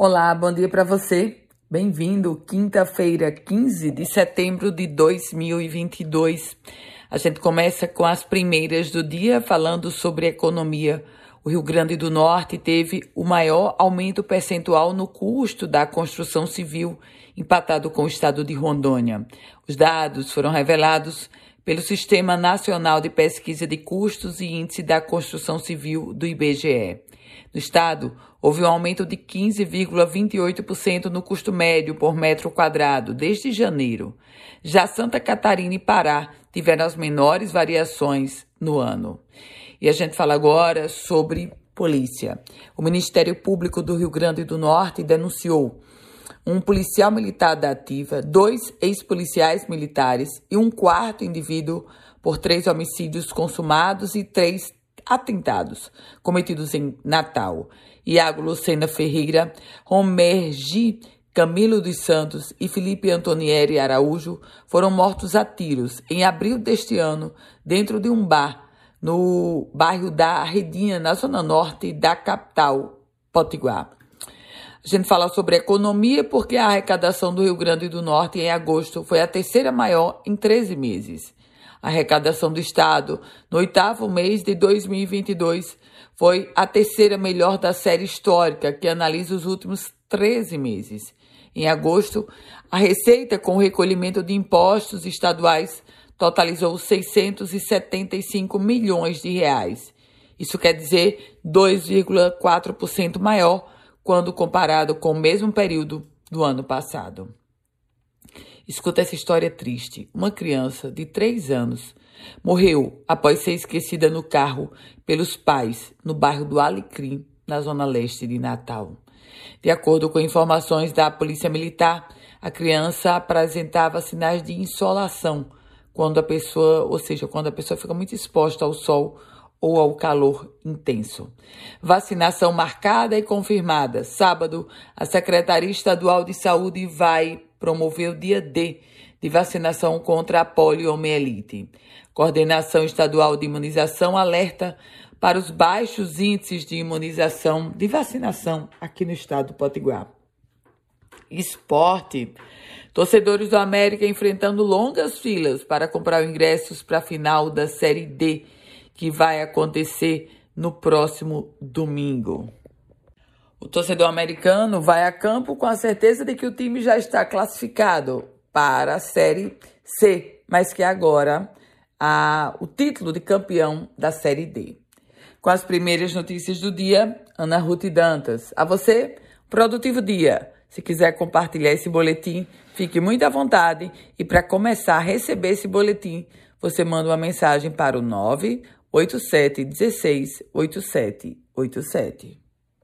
Olá, bom dia para você. Bem-vindo, quinta-feira, 15 de setembro de 2022. A gente começa com as primeiras do dia falando sobre economia. O Rio Grande do Norte teve o maior aumento percentual no custo da construção civil, empatado com o estado de Rondônia. Os dados foram revelados pelo Sistema Nacional de Pesquisa de Custos e Índice da Construção Civil do IBGE. No estado, houve um aumento de 15,28% no custo médio por metro quadrado desde janeiro. Já Santa Catarina e Pará tiveram as menores variações no ano. E a gente fala agora sobre polícia. O Ministério Público do Rio Grande do Norte denunciou um policial militar da ativa, dois ex-policiais militares e um quarto indivíduo por três homicídios consumados e três atentados cometidos em Natal. Iago Lucena Ferreira, Romergi Camilo dos Santos e Felipe Antonieri Araújo foram mortos a tiros em abril deste ano dentro de um bar no bairro da Redinha, na zona norte da capital, Potiguar. A gente fala sobre economia porque a arrecadação do Rio Grande do Norte em agosto foi a terceira maior em 13 meses. Arrecadação do Estado no oitavo mês de 2022 foi a terceira melhor da série histórica, que analisa os últimos 13 meses. Em agosto, a receita com o recolhimento de impostos estaduais totalizou 675 milhões de reais. Isso quer dizer 2,4% maior quando comparado com o mesmo período do ano passado. Escuta essa história triste. Uma criança de três anos morreu após ser esquecida no carro pelos pais no bairro do Alecrim, na zona leste de Natal. De acordo com informações da Polícia Militar, a criança apresentava sinais de insolação quando a pessoa, ou seja, quando a pessoa fica muito exposta ao sol ou ao calor intenso. Vacinação marcada e confirmada. Sábado, a Secretaria Estadual de Saúde vai promover o dia D de vacinação contra a poliomielite. Coordenação Estadual de Imunização alerta para os baixos índices de imunização de vacinação aqui no estado do Potiguar. Esporte. Torcedores do América enfrentando longas filas para comprar ingressos para a final da Série D, que vai acontecer no próximo domingo. O torcedor americano vai a campo com a certeza de que o time já está classificado para a Série C, mas que agora há o título de campeão da Série D. Com as primeiras notícias do dia, Ana Ruth Dantas. A você, produtivo dia. Se quiser compartilhar esse boletim, fique muito à vontade. E para começar a receber esse boletim, você manda uma mensagem para o 987 16 8787.